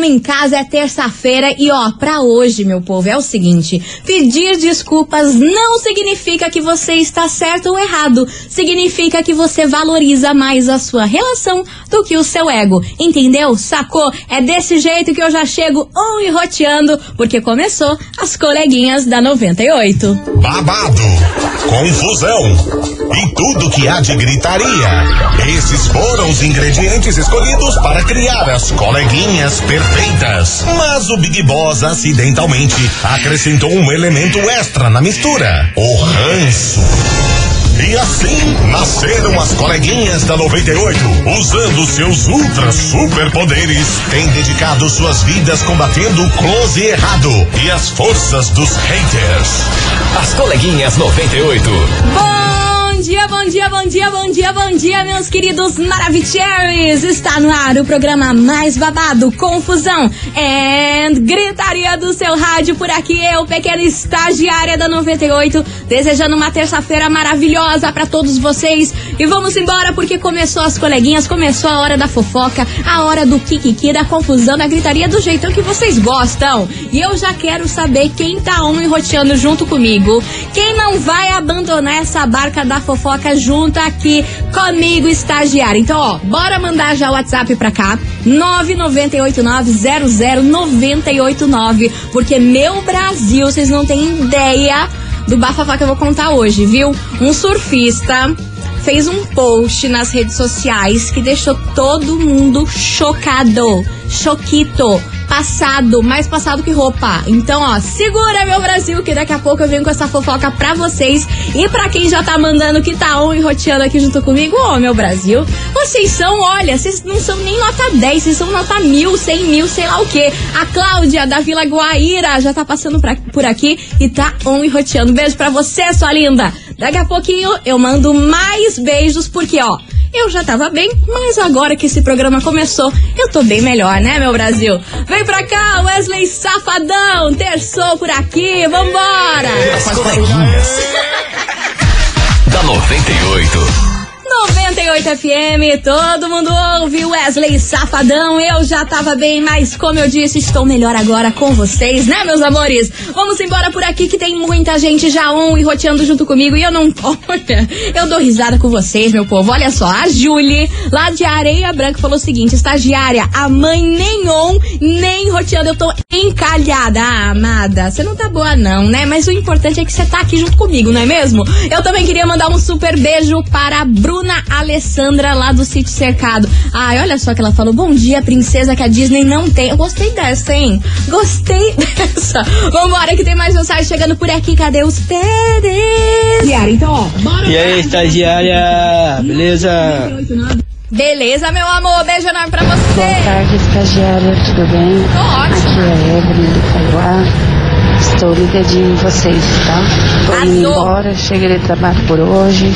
Tamo em casa, é terça-feira e ó, pra hoje, meu povo, é o seguinte: pedir desculpas não significa que você está certo ou errado. Significa que você valoriza mais a sua relação do que o seu ego. Entendeu? Sacou? É desse jeito que eu já chego on e roteando, porque começou as coleguinhas da 98. Babado, confusão e tudo que há de gritaria. Esses foram os ingredientes escolhidos para criar as coleguinhas perfeitas. Mas o Big Boss acidentalmente acrescentou um elemento extra na mistura: o ranço. E assim nasceram as coleguinhas da 98, usando seus ultra superpoderes, têm dedicado suas vidas combatendo o close errado e as forças dos haters. As coleguinhas 98. Bom dia, bom dia, bom dia, bom dia, bom dia, meus queridos Maravicheries! Está no ar o programa mais babado, confusão and gritaria do seu rádio. Por aqui eu, pequena estagiária da 98, desejando uma terça-feira maravilhosa para todos vocês. E vamos embora porque começou as coleguinhas, começou a hora da fofoca, a hora do kikiki, da confusão, da gritaria do jeitão que vocês gostam. E eu já quero saber quem tá e roteando junto comigo, quem não vai abandonar essa barca da fofoca junto aqui comigo, estagiário. Então, ó, bora mandar já o WhatsApp pra cá, 998900989, porque meu Brasil, vocês não têm ideia do bafafá que eu vou contar hoje, viu? Um surfista fez um post nas redes sociais que deixou todo mundo chocado, choquito, passado, mais passado que roupa. Então, ó, segura meu Brasil que daqui a pouco eu venho com essa fofoca pra vocês e pra quem já tá mandando que tá on e roteando aqui junto comigo, ô meu Brasil, vocês são, olha, vocês não são nem nota 10, vocês são nota mil, cem mil, sei lá o que. A Cláudia da Vila Guaíra já tá passando pra, por aqui e tá on e roteando. Beijo pra você, sua linda. Daqui a pouquinho eu mando mais beijos, porque, ó, eu já tava bem, mas agora que esse programa começou, eu tô bem melhor, né, meu Brasil? Vem pra cá, Wesley Safadão, terçou por aqui, vambora! As coleguinhas. da 98. 98 FM, todo mundo ouve Wesley Safadão. Eu já tava bem, mas como eu disse, estou melhor agora com vocês, né, meus amores? Vamos embora por aqui que tem muita gente já on e roteando junto comigo e eu não. Olha, eu dou risada com vocês, meu povo. Olha só, a Julie, lá de Areia Branca, falou o seguinte: estagiária, a mãe nem on, nem roteando. Eu tô encalhada. Ah, amada, você não tá boa, não, né? Mas o importante é que você tá aqui junto comigo, não é mesmo? Eu também queria mandar um super beijo para a Bruna Alessandra lá do Sítio Cercado. Ai, olha só que ela falou: bom dia, princesa, que a Disney não tem. Eu gostei dessa, hein? Gostei dessa. Vambora, que tem mais mensagem chegando por aqui. Cadê os Pérez? Diário, então, ó, bora. E aí, estagiária? Beleza? Beleza, meu amor. Beijo enorme pra Boa você. tarde, estagiária, tudo bem? Tô ótimo. Aqui é a Evelyn do Caiuá. Estou ligadinho em vocês, tá? Tô indo embora, cheguei de trabalho por hoje.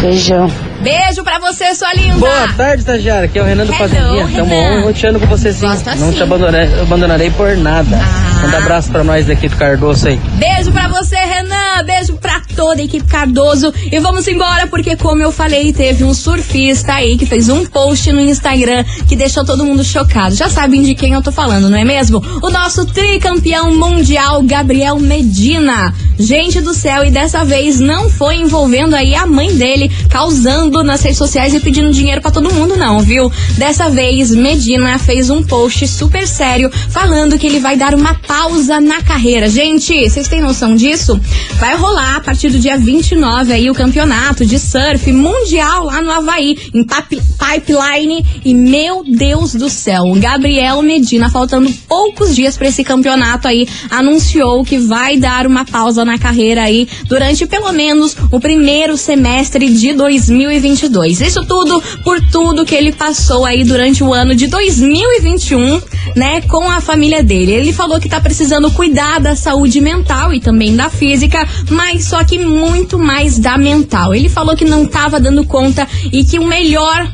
Beijão. Beijo pra você, sua linda. Boa tarde, estagiária. Aqui é o Renan do Fazendinha. Tamo on roteando com você sim. Gosto Não assim. te abandonarei, abandonarei por nada. Ah. Manda abraço pra nós daqui do Cardoso aí. Beijo pra você, Renan. Beijo pra toda a equipe Cardoso. E vamos embora, porque, como eu falei, teve um surfista aí que fez um post no Instagram que deixou todo mundo chocado. Já sabem de quem eu tô falando, não é mesmo? O nosso tricampeão mundial, Gabriel Medina. Gente do céu, e dessa vez não foi envolvendo aí a mãe dele, causando nas redes sociais e pedindo dinheiro pra todo mundo, não, viu? Dessa vez, Medina fez um post super sério falando que ele vai dar uma pausa na carreira. Gente, vocês têm noção disso? Vai rolar a partir do dia 29 aí o campeonato de surf mundial lá no Havaí, em Pipeline. E meu Deus do céu, Gabriel Medina, faltando poucos dias pra esse campeonato aí, anunciou que vai dar uma pausa na carreira aí durante pelo menos o primeiro semestre de 2022. Isso tudo por tudo que ele passou aí durante o ano de 2021, né, com a família dele. Ele falou que tá precisando cuidar da saúde mental e também da física, mas só que muito mais da mental. Ele falou que não tava dando conta e que o melhor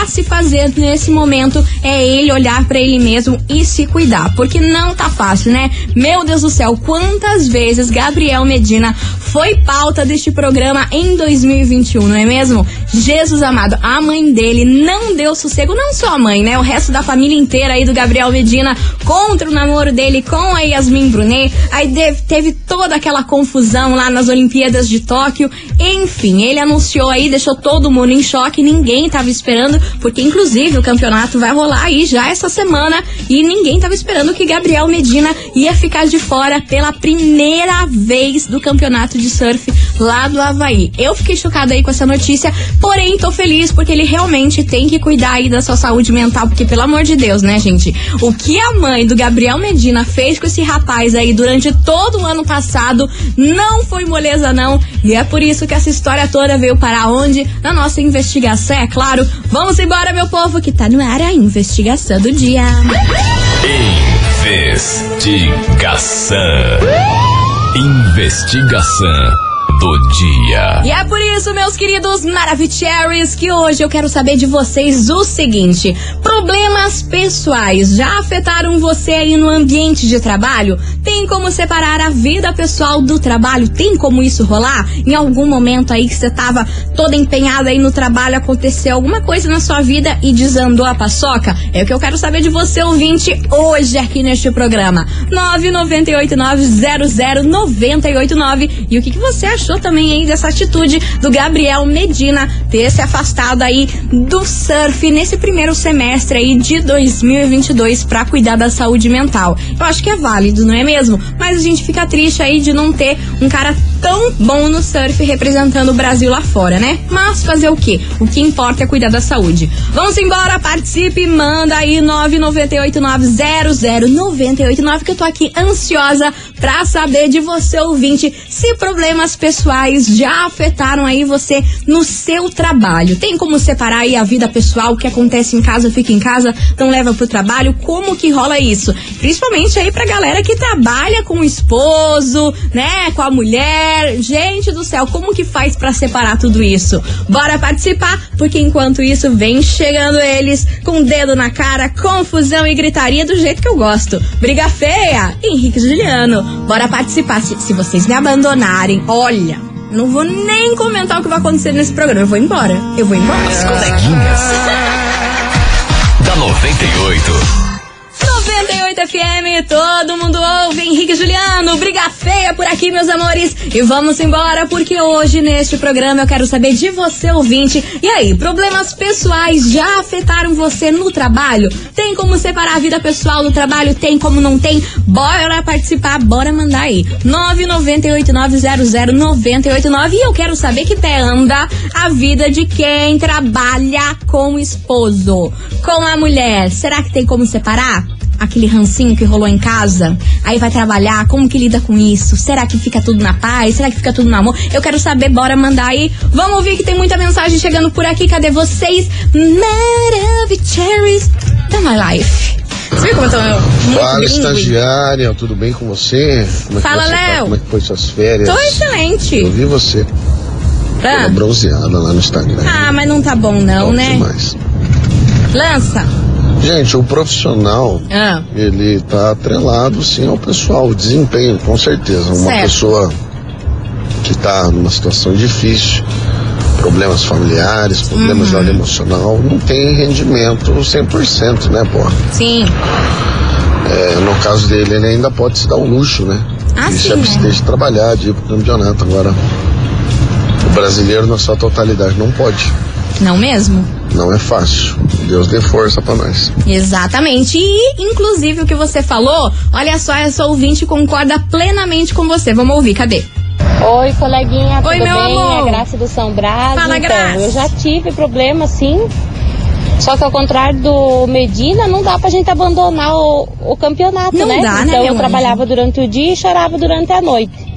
a se fazer nesse momento é ele olhar pra ele mesmo e se cuidar, porque não tá fácil, né? Meu Deus do céu, quantas vezes Gabriel Medina foi pauta deste programa em 2021, não é mesmo? Jesus amado, a mãe dele não deu sossego, não só a mãe, né? O resto da família inteira aí do Gabriel Medina contra o namoro dele com a Yasmin Brunet. Aí teve toda aquela confusão lá nas Olimpíadas de Tóquio. Enfim, ele anunciou aí, deixou todo mundo em choque, ninguém tava esperando, porque inclusive o campeonato vai rolar aí já essa semana e ninguém tava esperando que Gabriel Medina ia ficar de fora pela primeira vez do campeonato de surf lá do Havaí. Eu fiquei chocada aí com essa notícia, porém tô feliz porque ele realmente tem que cuidar aí da sua saúde mental, porque pelo amor de Deus, né, gente? O que a mãe do Gabriel Medina fez com esse rapaz aí durante todo o ano passado não foi moleza não, e é por isso que essa história toda veio para onde? Na nossa investigação, é claro. Vamos embora, meu povo, que tá no ar a investigação do dia. Investigação. Investigação do dia. E é por isso, meus queridos Maravicheries, que hoje eu quero saber de vocês o seguinte: problemas pessoais já afetaram você aí no ambiente de trabalho? Tem como separar a vida pessoal do trabalho? Tem como isso rolar? Em algum momento aí que você tava toda empenhada aí no trabalho, aconteceu alguma coisa na sua vida e desandou a paçoca? É o que eu quero saber de você, ouvinte, hoje aqui neste programa. 998900989. E o que, que você achou também aí dessa atitude do Gabriel Medina ter se afastado aí do surf nesse primeiro semestre aí de 2022 para cuidar da saúde mental? Eu acho que é válido, não é mesmo? Mas a gente fica triste aí de não ter um cara tão bom no surf representando o Brasil lá fora, né? Mas fazer o quê? O que importa é cuidar da saúde. Vamos embora, participe, manda aí 998900989 que eu tô aqui ansiosa pra saber de você ouvinte se problemas pessoais já afetaram aí você no seu trabalho. Tem como separar aí a vida pessoal, o que acontece em casa fica em casa, não leva pro trabalho? Como que rola isso? Principalmente aí pra galera que trabalha com o esposo, né, com a mulher. Gente do céu, como que faz pra separar tudo isso? Bora participar, porque enquanto isso vem chegando eles com o dedo na cara, confusão e gritaria do jeito que eu gosto. Briga feia, Henrique Juliano. Bora participar. Se, se vocês me abandonarem, olha, não vou nem comentar o que vai acontecer nesse programa. Eu vou embora. Eu vou embora. As coleguinhas. da 98. 98 FM, todo mundo ouve, Henrique Juliano, por aqui, meus amores. E vamos embora, porque hoje neste programa eu quero saber de você, ouvinte. E aí, problemas pessoais já afetaram você no trabalho? Tem como separar a vida pessoal do trabalho? Tem como não tem? Bora participar, bora mandar aí. 998900989 e eu quero saber que pé anda a vida de quem trabalha com o esposo, com a mulher. Será que tem como separar? Aquele rancinho que rolou em casa, aí vai trabalhar, como que lida com isso? Será que fica tudo na paz? Será que fica tudo no amor? Eu quero saber, bora mandar aí. Vamos ouvir que tem muita mensagem chegando por aqui. Cadê vocês? Maravicheries da My Life. Você viu como eu tô muito Fala, estagiária, tudo bem com você? Como é Fala, você tá? Léo. Como é que foi suas férias? Tô excelente. Eu vi você, Ah. toda bronzeada lá no Instagram. Ah, mas não tá bom não, né? demais. Lança. Gente, o profissional, Ah. ele tá atrelado, sim, ao pessoal, o desempenho, com certeza. Uma Certo. pessoa que tá numa situação difícil, problemas familiares, problemas Uhum. de ordem emocional, não tem rendimento 100%, né, pô? Sim. É, no caso dele, ele ainda pode se dar um luxo, né? Ah, Isso sim, né? de trabalhar, de ir pro campeonato. Agora, o brasileiro, na sua totalidade, não pode. Não mesmo? Não é fácil. Deus dê força pra nós. Exatamente. E, inclusive, o que você falou, olha só, essa ouvinte concorda plenamente com você. Vamos ouvir, cadê? Oi, coleguinha, Oi, tudo meu bem? amor. É Graça do São Brás. Fala, então, Graça. eu já tive problema, sim. Só que ao contrário do Medina, não dá pra gente abandonar o, o campeonato, Não né? dá, né, então meu eu trabalhava durante o dia e chorava durante a noite.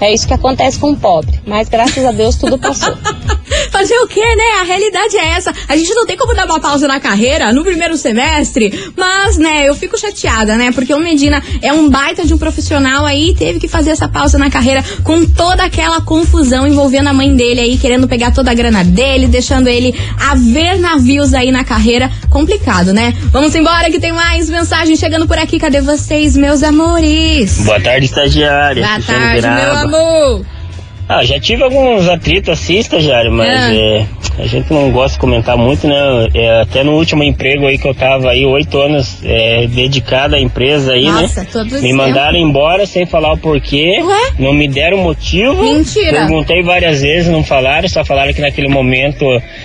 É isso que acontece com o pobre. Mas graças a Deus tudo passou. Fazer o quê, né? A realidade é essa. A gente não tem como dar uma pausa na carreira no primeiro semestre, mas, né, eu fico chateada, né? Porque o Medina é um baita de um profissional aí e teve que fazer essa pausa na carreira com toda aquela confusão envolvendo a mãe dele aí, querendo pegar toda a grana dele, deixando ele a ver navios aí na carreira. Complicado, né? Vamos embora que tem mais mensagem chegando por aqui. Cadê vocês, meus amores? Boa tarde, estagiária. Boa tarde, meu amor. Ah, já tive alguns atritos assim, estagiário, mas Ah. é, a gente não gosta de comentar muito, né? É, até no último emprego aí que eu tava aí, oito anos é, dedicado à empresa aí, Nossa, né? todo Me mandaram embora sem falar o porquê. Ué? Não me deram motivo. Mentira. Perguntei várias vezes, não falaram, só falaram que naquele momento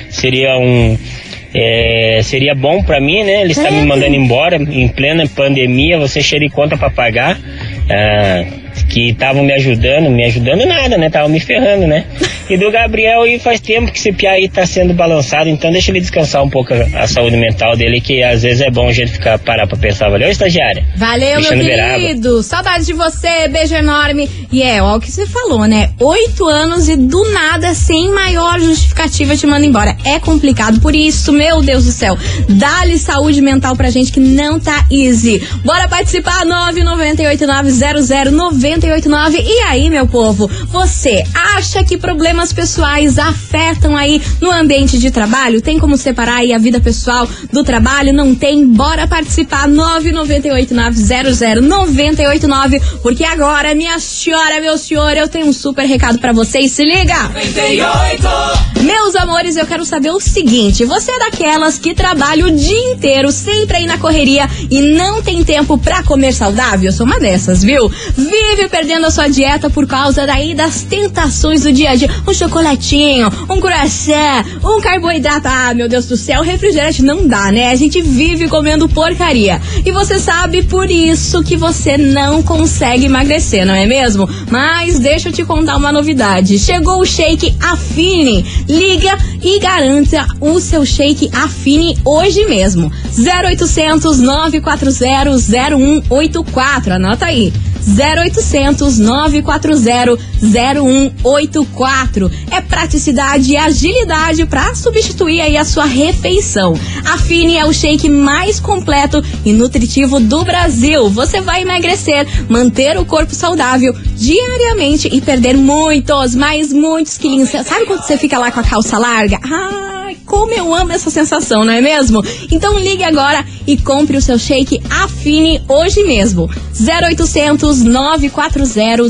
seria um. é, seria bom pra mim, né? Eles estão me mandando embora em plena pandemia, você cheio de conta pra pagar. ah, que estavam me ajudando, me ajudando nada, né? Estavam me ferrando, né? E do Gabriel aí faz tempo que esse piá aí tá sendo balançado, então deixa ele descansar um pouco a, a saúde mental dele, que às vezes é bom a gente ficar parar pra pensar. Valeu, estagiária? Valeu, Cristiano meu Beraba. querido. Saudade de você, beijo enorme. E é, ó, o que você falou, né? Oito anos e do nada, sem maior justificativa, te manda embora. É complicado. Por isso, meu Deus do céu, dá-lhe saúde mental pra gente que não tá easy. Bora participar, 998900989. E aí, meu povo, você acha que problemas pessoais afetam aí no ambiente de trabalho? Tem como separar aí a vida pessoal do trabalho? Não tem? Bora participar, 998900989. Porque agora, minha senhora, meu senhor, eu tenho um super recado pra vocês. Se liga! Meus amores, eu quero saber o seguinte: você é daquelas que trabalha o dia inteiro, sempre aí na correria e não tem tempo pra comer saudável? Eu sou uma dessas, viu? Vive perdendo a sua dieta por causa daí das tentações do dia a dia. Um chocolatinho, um croissant, um carboidrato. Ah, meu Deus do céu, refrigerante não dá, né? A gente vive comendo porcaria. E você sabe por isso que você não consegue emagrecer, não é mesmo? Mas deixa eu te contar uma novidade. Chegou o Shake Affine. Liga e garanta o seu Shake Affine hoje mesmo. 0800 940 0184. Anota aí. 0800 940 0184. É praticidade e agilidade para substituir aí a sua refeição. A Fini é o shake mais completo e nutritivo do Brasil. Você vai emagrecer, manter o corpo saudável diariamente e perder muitos, mas muitos quilinhos. Sabe quando você fica lá com a calça larga? Ai, como eu amo essa sensação, não é mesmo? Então ligue agora e compre o seu shake Afine hoje mesmo. 0800 940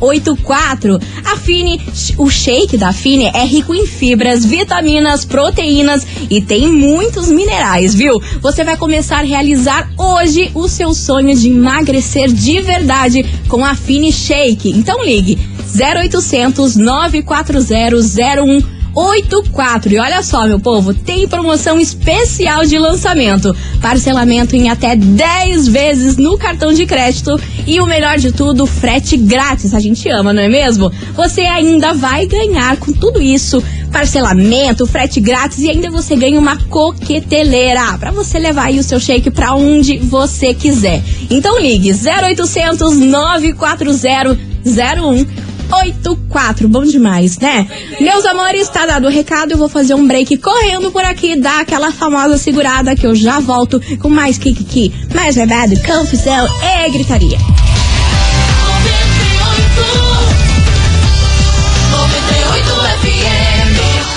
0184. Afine, o shake da Afine é rico em fibras, vitaminas, proteínas e tem muitos minerais, viu? Você vai começar a realizar hoje o seu sonho de emagrecer de verdade com a Afine Shake. Então ligue 0800 940 0184. 84. E olha só, meu povo, tem promoção especial de lançamento. Parcelamento em até 10 vezes no cartão de crédito e o melhor de tudo, frete grátis. A gente ama, não é mesmo? Você ainda vai ganhar com tudo isso, parcelamento, frete grátis e ainda você ganha uma coqueteleira para você levar aí o seu shake para onde você quiser. Então ligue 0800 940 01 84, bom demais, né? Meus amores, tá dado o recado, eu vou fazer um break correndo por aqui, dar aquela famosa segurada que eu já volto com mais kikiki, mais bebado, confusão e gritaria.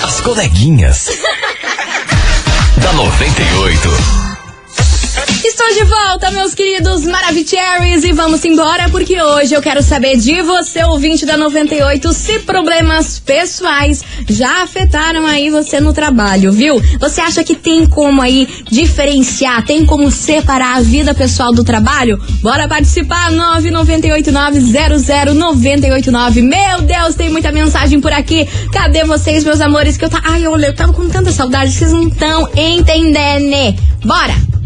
As coleguinhas. da 98. Estou de volta, meus queridos Maravicheries, e vamos embora porque hoje eu quero saber de você, ouvinte da 98, se problemas pessoais já afetaram aí você no trabalho, viu? Você acha que tem como aí diferenciar, tem como separar a vida pessoal do trabalho? Bora participar, 998900989. Meu Deus, tem muita mensagem por aqui. Cadê vocês, meus amores? Que eu tá, ai, eu, eu tava com tanta saudade, vocês não estão entendendo. Bora!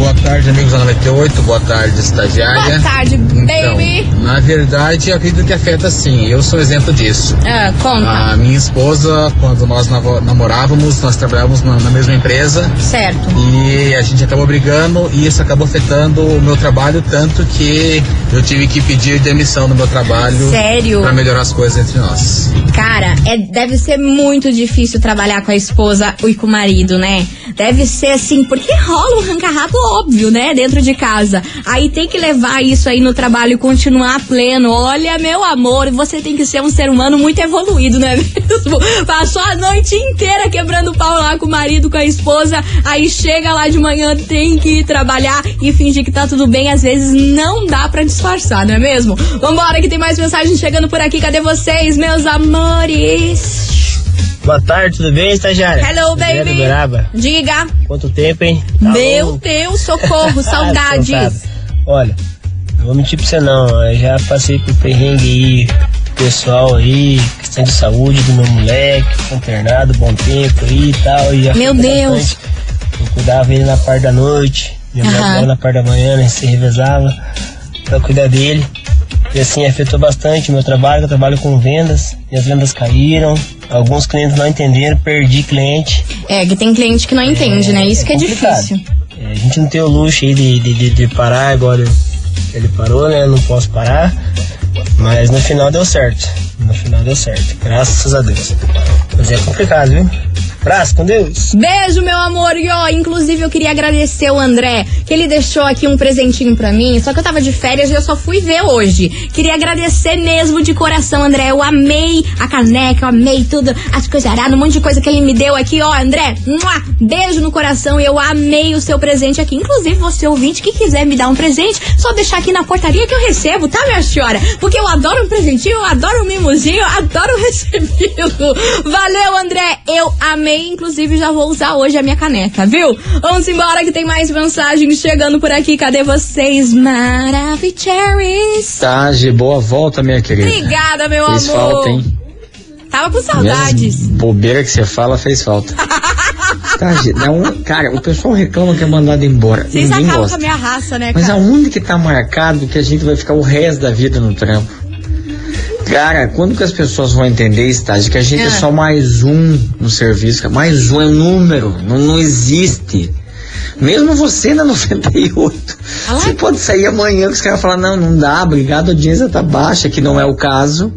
Boa tarde, amigos da 98. Boa tarde, estagiária. Boa tarde, baby. Então, na verdade, eu acredito que afeta sim. Eu sou exemplo disso. Ah, conta. A minha esposa, quando nós namorávamos, nós trabalhávamos na, na mesma empresa Certo. e a gente acabou brigando e isso acabou afetando o meu trabalho tanto que eu tive que pedir demissão do meu trabalho Sério? para melhorar as coisas entre nós. Cara, é, deve ser muito difícil trabalhar com a esposa e com o marido, né? Deve ser assim, porque rola um rancarrato óbvio, né? Dentro de casa. Aí tem que levar isso aí no trabalho e continuar pleno. Olha, meu amor, você tem que ser um ser humano muito evoluído, não é mesmo? Passou a noite inteira quebrando pau lá com o marido, com a esposa. Aí chega lá de manhã, tem que ir trabalhar e fingir que tá tudo bem. Às vezes não dá pra disfarçar, não é mesmo? Vambora, que tem mais mensagem chegando por aqui. Cadê vocês, meus amores? Boa tarde, tudo bem, estagiária? Hello, baby. Diga. Quanto tempo, hein? Tá Meu louco? Deus, socorro, saudades. Cansado. Olha, não vou mentir pra você não, eu já passei por perrengue aí, pessoal aí, questão de saúde do meu moleque, internado bom tempo aí e tal. E Meu Deus. bastante. Eu cuidava ele na parte da noite, minha Aham. cuidava na parte da manhã, né, se revezava pra cuidar dele. E assim, afetou bastante o meu trabalho, eu trabalho com vendas, minhas vendas caíram, alguns clientes não entenderam, perdi cliente. É, que tem cliente que não entende, né? Isso que é complicado. difícil. É, a gente não tem o luxo aí de, de, de, de parar, agora ele parou, né? Eu não posso parar. Mas no final deu certo. No final deu certo. Graças a Deus. Mas é complicado, viu? Abraço, com Deus. Beijo, meu amor. E ó, inclusive eu queria agradecer o André, que ele deixou aqui um presentinho pra mim. Só que eu tava de férias e eu só fui ver hoje. Queria agradecer mesmo de coração, André. Eu amei a caneca, eu amei tudo, as coisas um monte de coisa que ele me deu aqui. Ó, André, beijo no coração. E eu amei o seu presente aqui. Inclusive, você ouvinte que quiser me dar um presente, só deixar aqui na portaria que eu recebo, tá, minha senhora? Porque eu adoro um presentinho, eu adoro um mimosinho, eu adoro recebido. Valeu, André. Eu amei, inclusive já vou usar hoje a minha caneca, viu? Vamos embora que tem mais mensagens chegando por aqui. Cadê vocês, Maravicheries? Tarde, boa volta, minha querida. Obrigada, meu Fez amor. falta, hein? Tava com saudades. Mesmo bobeira que você fala fez falta. Tarde, não, cara, o pessoal reclama que é mandado embora. Vocês Ninguém acabam com gosta. a minha raça, né, Mas cara? aonde que tá marcado que a gente vai ficar o resto da vida no trampo? Cara, quando que as pessoas vão entender, estágio, que a gente é. Ah. só mais um no serviço, mais um é um número, não, não existe. Mesmo você na 98, você pode sair amanhã que os caras falam, não, não dá, obrigado, a audiência tá baixa, que não é o caso.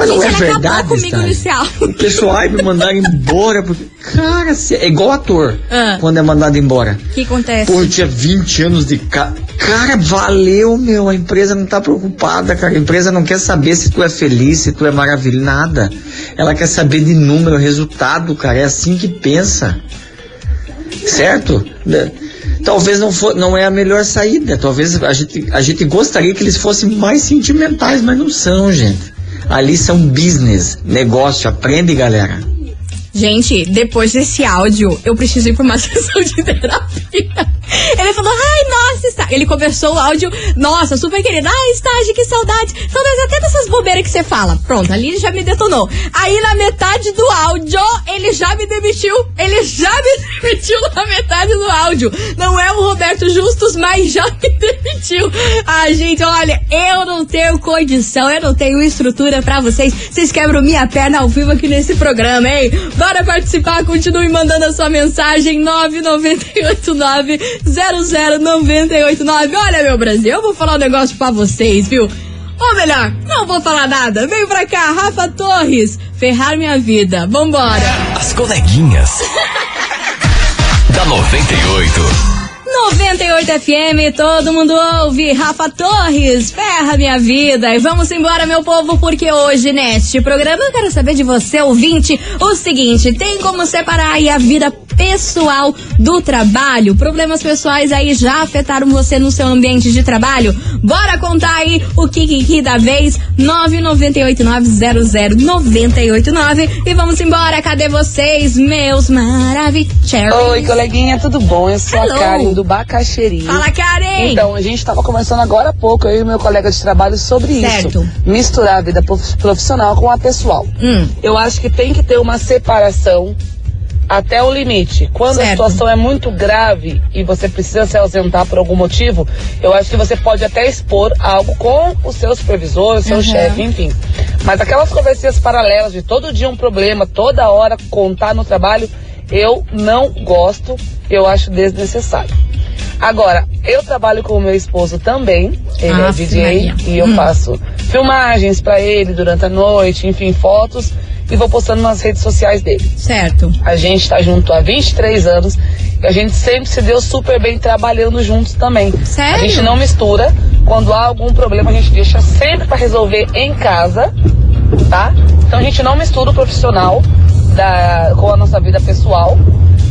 Mas não é ele verdade, comigo inicial. O pessoal ai, me mandaram embora, porque, cara, é igual ator, Ah. quando é mandado embora. O que acontece? Pô, eu tinha 20 anos de ca... Cara, valeu, meu. A empresa não tá preocupada, cara. A empresa não quer saber se tu é feliz, se tu é maravilhoso, nada. Ela quer saber de número, resultado, cara. É assim que pensa. Certo? Né? Talvez não, for, não é a melhor saída. Talvez a gente, a gente gostaria que eles fossem mais sentimentais, mas não são, gente. Ali são business, negócio. Aprende, galera. Gente, depois desse áudio, eu preciso ir pra uma sessão de terapia. Ele falou, ai, nossa, está... ele começou o áudio, nossa, super querido, ai, estágio, que saudade. Saudades até dessas bobeiras que você fala. Pronto, ali ele já me detonou. Aí na metade do áudio, ele já me demitiu. Ele já me demitiu na metade do áudio. Não é o Roberto Justus, mas já me demitiu. Ah, gente, olha, eu não tenho condição, eu não tenho estrutura pra vocês. Vocês quebram minha perna ao vivo aqui nesse programa, hein? Bora participar, continue mandando a sua mensagem 998900989. Olha, meu Brasil, eu vou falar um negócio pra vocês, viu? Ou melhor, não vou falar nada. Vem pra cá, Rafa Torres, ferrar minha vida. Vambora. As coleguinhas. da 98. 98 FM, todo mundo ouve. Rafa Torres, ferra minha vida. E vamos embora, meu povo, porque hoje, neste programa, eu quero saber de você, ouvinte, o seguinte: tem como separar aí a vida pessoal do trabalho? Problemas pessoais aí já afetaram você no seu ambiente de trabalho? Bora contar aí o Kiki da vez, 998900989. E vamos embora, cadê vocês, meus maravilhosos? Oi, coleguinha, tudo bom? Eu sou Hello. a Karen do Bacaxeri. Fala, Karen! Então, a gente tava conversando agora há pouco, eu e meu colega de trabalho, sobre Certo. isso. Misturar a vida prof- profissional com a pessoal. Hum. Eu acho que tem que ter uma separação até o limite. Quando a Certo. situação é muito grave e você precisa se ausentar por algum motivo, eu acho que você pode até expor algo com o seu supervisor, o seu Uhum. chefe, enfim. Mas aquelas conversinhas paralelas de todo dia um problema, toda hora contar no trabalho, eu não gosto, eu acho desnecessário. Agora, eu trabalho com o meu esposo também, ele é Aff, DJ Maria. e eu Hum. faço filmagens pra ele durante a noite, enfim, fotos. e vou postando nas redes sociais dele. Certo. A gente tá junto há 23 anos e a gente sempre se deu super bem trabalhando juntos também. Sério? A gente não mistura. Quando há algum problema, a gente deixa sempre para resolver em casa, tá? Então a gente não mistura o profissional da, com a nossa vida pessoal.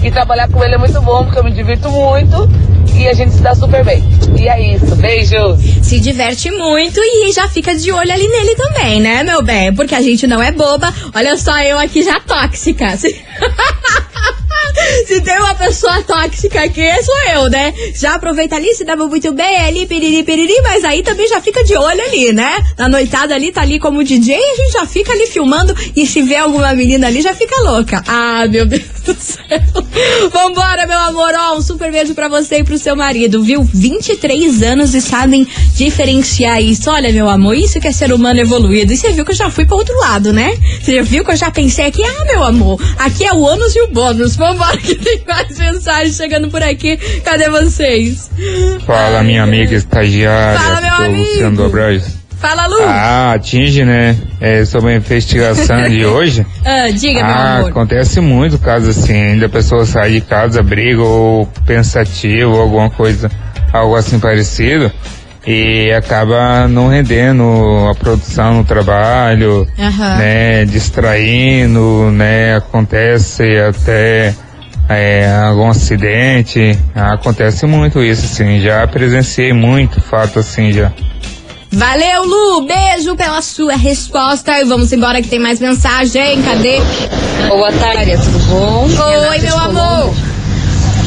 E trabalhar com ele é muito bom, porque eu me divirto muito e a gente se dá super bem. E é isso. Beijos! Se diverte muito e já fica de olho ali nele também, né, meu bem? Porque a gente não é boba. Olha só, eu aqui já tóxica. Se, tem uma pessoa tóxica aqui, sou eu, né? Já aproveita ali, se dava muito bem ali, piriri, piriri, mas aí também já fica de olho ali, né? Na noitada ali, tá ali como DJ, a gente já fica ali filmando e se vê alguma menina ali, já fica louca. Ah, meu Deus do céu. Vambora, meu amor. Ó, um super beijo pra você e pro seu marido, viu? 23 anos e sabem diferenciar isso. Olha, meu amor, isso que é ser humano evoluído. E você viu que eu já fui pro outro lado, né? Você viu que eu já pensei aqui, ah, meu amor, aqui é o ônus e o bônus. Vambora que tem mais mensagens chegando por aqui. Cadê vocês? Fala, minha amiga estagiária. Fala, meu amigo. Luciano Dobrais. Fala, Lu. Ah, atinge, né? É, sobre a investigação de hoje. Ah, diga, meu ah, amor. acontece muito caso assim, da pessoa sair de casa, briga ou pensativo, ou alguma coisa, algo assim parecido, e acaba não rendendo a produção no trabalho, Aham. né, distraindo, né, acontece até é, algum acidente, acontece muito isso, assim, já presenciei muito fato assim já. Valeu, Lu. Beijo pela sua resposta. E vamos embora que tem mais mensagem. Cadê? Boa tarde, tudo bom? Oi, meu amor.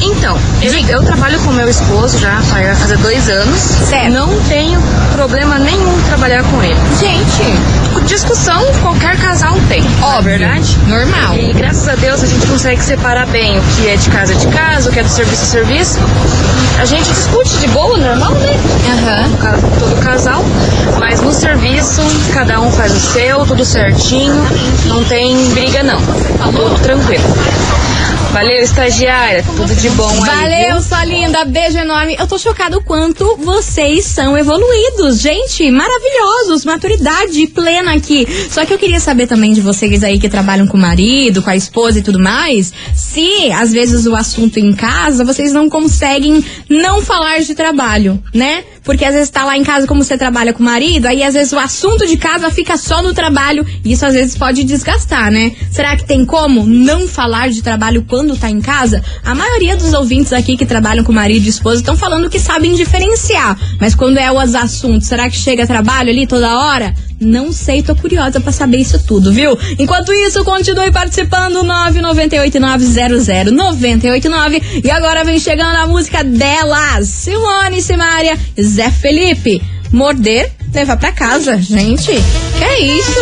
Então, eu, eu trabalho com meu esposo já vai fazer dois anos. Certo. Não tenho problema nenhum trabalhar com ele. Gente, discussão qualquer casal tem. Ó, verdade? Normal. E graças a Deus a gente consegue separar bem o que é de casa é de casa, o que é do serviço é serviço. A gente discute de boa, normal, né? Aham. Ca- Todo casal. Mas no serviço, cada um faz o seu, tudo certinho. Não tem briga, não. Tudo tranquilo. Valeu, estagiária. Tudo de bom aí. Valeu, sua linda. Beijo enorme. Eu tô chocada o quanto vocês são evoluídos. Gente, maravilhosos. Maturidade plena aqui. Só que eu queria saber também de vocês aí que trabalham com o marido, com a esposa e tudo mais, se às vezes o assunto em casa vocês não conseguem não falar de trabalho, né? Porque às vezes tá lá em casa como você trabalha com o marido, aí às vezes o assunto de casa fica só no trabalho e isso às vezes pode desgastar, né? Será que tem como não falar de trabalho quando tá em casa? A maioria dos ouvintes aqui que trabalham com marido e esposa estão falando que sabem diferenciar, mas quando é os assuntos, será que chega trabalho ali toda hora? Não sei, tô curiosa pra saber isso tudo, viu? Enquanto isso, continue participando 998900989 e agora vem chegando a música delas, Simone Simaria, Zé Felipe. Morder, levar pra casa, gente. Que é isso?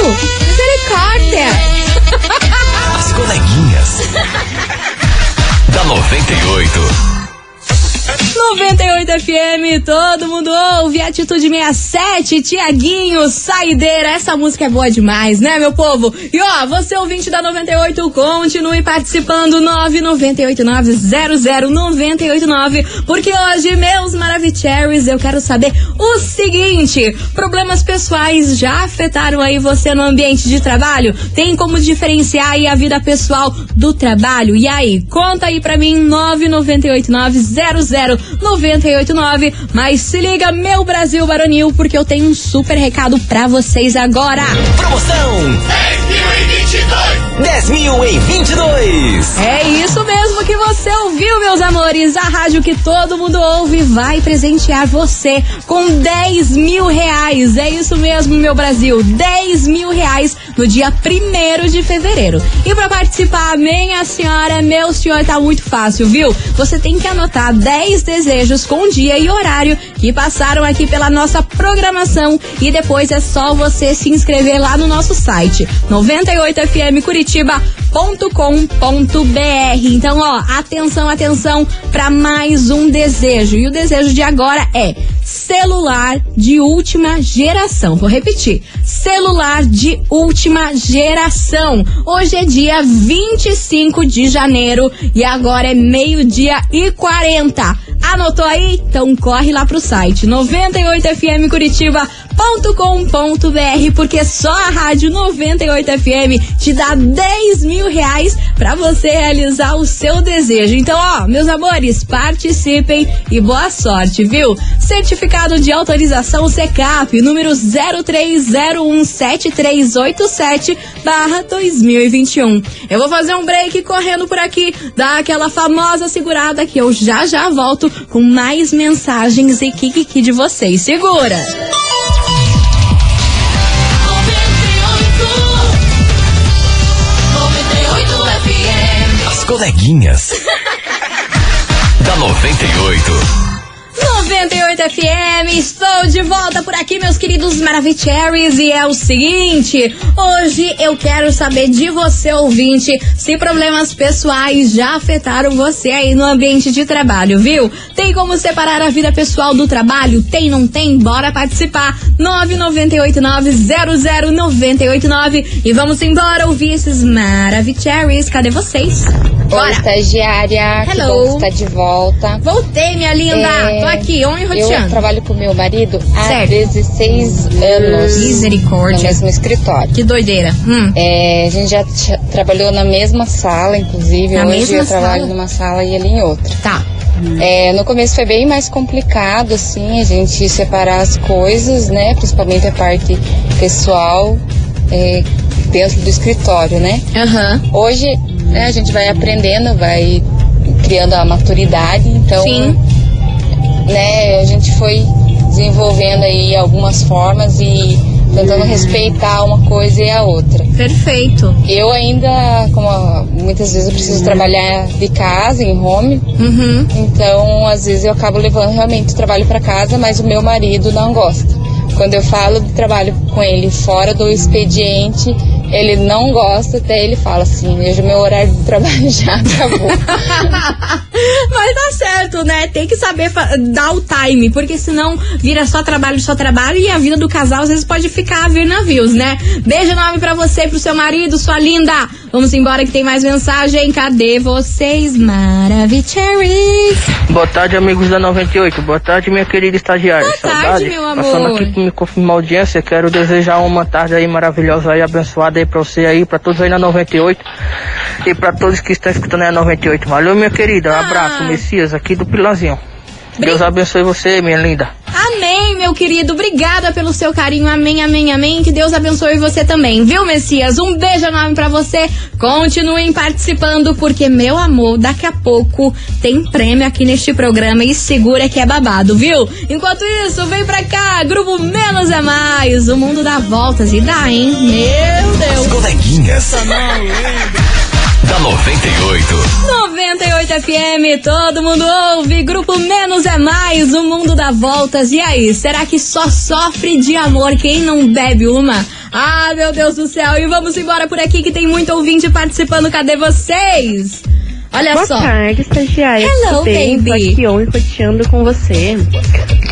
Misericórdia. As coleguinhas. da 98. 98 FM, todo mundo ouve Atitude 67, Tiaguinho, Saideira. Essa música é boa demais, né, meu povo? E ó, você ouvinte da 98, continue participando 998900989, porque hoje, meus Maravicheries, eu quero saber o seguinte: problemas pessoais já afetaram aí você no ambiente de trabalho? Tem como diferenciar aí a vida pessoal do trabalho? E aí, conta aí pra mim 998900989. Mas se liga, meu Brasil Baronil, porque eu tenho um super recado pra vocês agora. Promoção 10 mil em 22. É isso mesmo que você ouviu, meus amores. A rádio que todo mundo ouve vai presentear você com 10 mil reais. É isso mesmo, meu Brasil. 10 mil reais no dia 1 de fevereiro. E pra participar, minha senhora, meu senhor, tá muito fácil, viu? Você tem que anotar 10 desejos com dia e horário que passaram aqui pela nossa programação. E depois é só você se inscrever lá no nosso site FM Curitiba. 98fmcuritiba.com.br. Então, ó, atenção, atenção para mais um desejo. E o desejo de agora é celular de última geração. Vou repetir. Celular de última geração. Hoje é dia 25 de janeiro e agora é meio-dia e 40. Anotou aí? Então corre lá pro site 98fmcuritiba.com.br porque só a Rádio 98 FM te dá 10 mil reais pra você realizar o seu desejo. Então, ó, meus amores, participem e boa sorte, viu? Certificado de autorização CECAP, número 03017387 barra 2021. Eu vou fazer um break correndo por aqui, dar aquela famosa segurada que eu já já volto com mais mensagens e kikiki de vocês. Segura! Coleguinhas. da 98. 98 FM, estou de volta por aqui, meus queridos Maravicheries, e é o seguinte: hoje eu quero saber de você, ouvinte, se problemas pessoais já afetaram você aí no ambiente de trabalho, viu? Tem como separar a vida pessoal do trabalho? Tem, não tem? Bora participar! 998900989 e vamos embora ouvir esses Maravicheries. Cadê vocês? Oi, estagiária. Hello. bom que está de volta. Voltei, minha linda. Tô aqui, on e Eu roteando. trabalho com meu marido há Certo. 16 anos. Misericórdia. No mesmo escritório. Que doideira. Hum. É, a gente já tra- trabalhou na mesma sala, inclusive. Na Hoje mesma eu trabalho sala? numa sala e ele em outra. Tá. É, no começo foi bem mais complicado, assim, a gente separar as coisas, né? Principalmente a parte pessoal é, dentro do escritório, né? Hoje né, a gente vai aprendendo, vai criando a maturidade, então Sim. né, a gente foi desenvolvendo aí algumas formas e tentando respeitar uma coisa e a outra. Perfeito. Eu ainda, como muitas vezes eu preciso trabalhar de casa, em home, Uhum. então às vezes eu acabo levando realmente o trabalho para casa, mas o meu marido não gosta. Quando eu falo de trabalho com ele fora do expediente, ele não gosta, até ele fala assim, hoje o meu horário de trabalho já acabou. Mas tá certo, né? Tem que saber dar o time, porque senão vira só trabalho, só trabalho e a vida do casal às vezes pode ficar a vir navios, né? Beijo enorme pra você e pro seu marido, sua linda. Vamos embora que tem mais mensagem. Cadê vocês, Maravicheries? Boa tarde, amigos da 98. Boa tarde, minha querida estagiária. Boa tarde, Saudade. meu amor. Passando aqui pra me confirmar a audiência, quero desejar uma tarde aí maravilhosa aí, abençoada aí pra você aí, pra todos aí na 98 e pra todos que estão escutando aí a 98. Valeu, minha querida. Um Ah. abraço, Messias, aqui do Pilanzinho. Deus abençoe você, minha linda. Amém, meu querido. Obrigada pelo seu carinho. Amém, amém, amém. Que Deus abençoe você também, viu, Messias? Um beijo enorme pra você. Continuem participando, porque, meu amor, daqui a pouco tem prêmio aqui neste programa e segura que é babado, viu? Enquanto isso, vem pra cá, Grupo Menos é Mais. O mundo dá voltas e dá, hein? Meu Deus. As coleguinhas. Da 98. 98 FM, todo mundo ouve. Grupo Menos é Mais, o mundo dá voltas. E aí, será que só sofre de amor quem não bebe uma? Ah, meu Deus do céu. E vamos embora por aqui que tem muito ouvinte participando. Cadê vocês? Olha Boa só. tarde, estagiária. Hello, Tudo bem? Baby. aqui hoje roteando com você.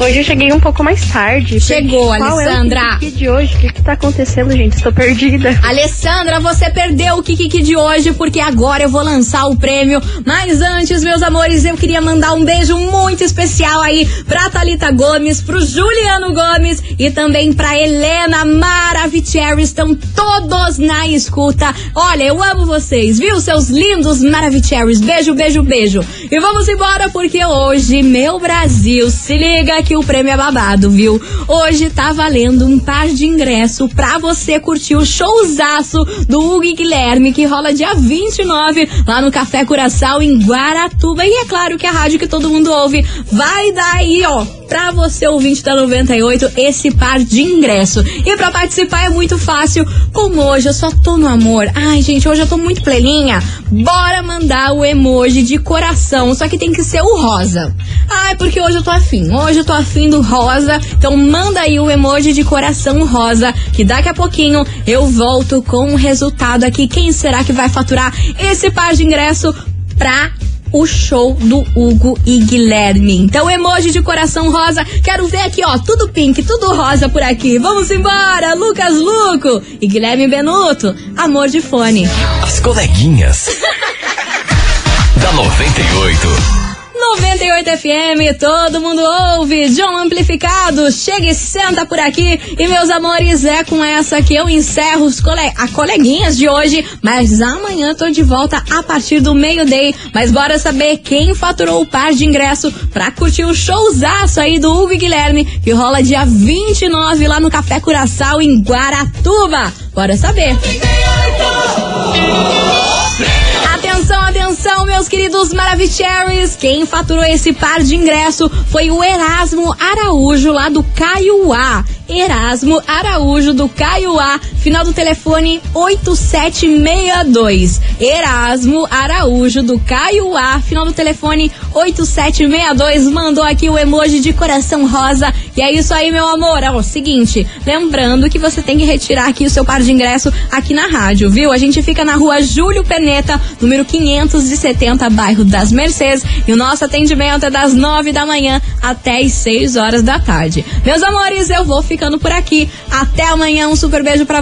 Hoje eu cheguei um pouco mais tarde. Chegou, Alessandra. É o Kiki de hoje? O que, que tá acontecendo, gente? Estou perdida. Alessandra, você perdeu o Kikiki de hoje porque agora eu vou lançar o prêmio. Mas antes, meus amores, eu queria mandar um beijo muito especial aí pra Thalita Gomes, pro Juliano Gomes e também pra Helena Maravicherry. Estão todos na escuta. Olha, eu amo vocês, viu, seus lindos Maravicherrys? Beijo, beijo, beijo. E vamos embora porque hoje, meu Brasil, se liga que o prêmio é babado, viu? Hoje tá valendo um par de ingresso pra você curtir o showzaço do Hugo e Guilherme, que rola dia 29 lá no Café Curaçao em Guaratuba. E é claro que a rádio que todo mundo ouve vai dar aí, ó, pra você ouvinte da 98 esse par de ingresso. E pra participar é muito fácil, como hoje eu só tô no amor. Ai, gente, hoje eu tô muito pleninha. Bora mandar o emoji de coração, só que tem que ser o rosa. Ai, porque hoje eu tô afim. Hoje eu tô afim do rosa. Então manda aí o emoji de coração rosa, que daqui a pouquinho eu volto com o resultado aqui. Quem será que vai faturar esse par de ingresso pra o show do Hugo e Guilherme. Então, emoji de coração rosa. Quero ver aqui, ó, tudo pink, tudo rosa por aqui. Vamos embora, Lucas Luco e Guilherme Benuto. Amor de fone. As coleguinhas. da 98. 98 FM, todo mundo ouve. John Amplificado, chega e senta por aqui. E meus amores, é com essa que eu encerro os cole a coleguinhas de hoje. Mas amanhã tô de volta a partir do meio-day. Mas bora saber quem faturou o par de ingresso pra curtir o showzaço aí do Hugo e Guilherme, que rola dia 29 lá no Café Curaçao, em Guaratuba. Bora saber. Atenção, atenção, meus queridos Maravicheries. Quem faturou esse par de ingresso foi o Erasmo Araújo, lá do Caiuá. Erasmo Araújo, do Caiuá. Final do telefone 8762. Erasmo Araújo, do Caiuá. Final do telefone 8762. Mandou aqui o emoji de coração rosa. E é isso aí, meu amor. O seguinte, lembrando que você tem que retirar aqui o seu par de ingresso aqui na rádio, viu? A gente fica na rua Júlio Peneta, número 570, bairro das Mercedes. E o nosso atendimento é das 9 da manhã até as 6 horas da tarde. Meus amores, eu vou ficando por aqui. Até amanhã, um super beijo para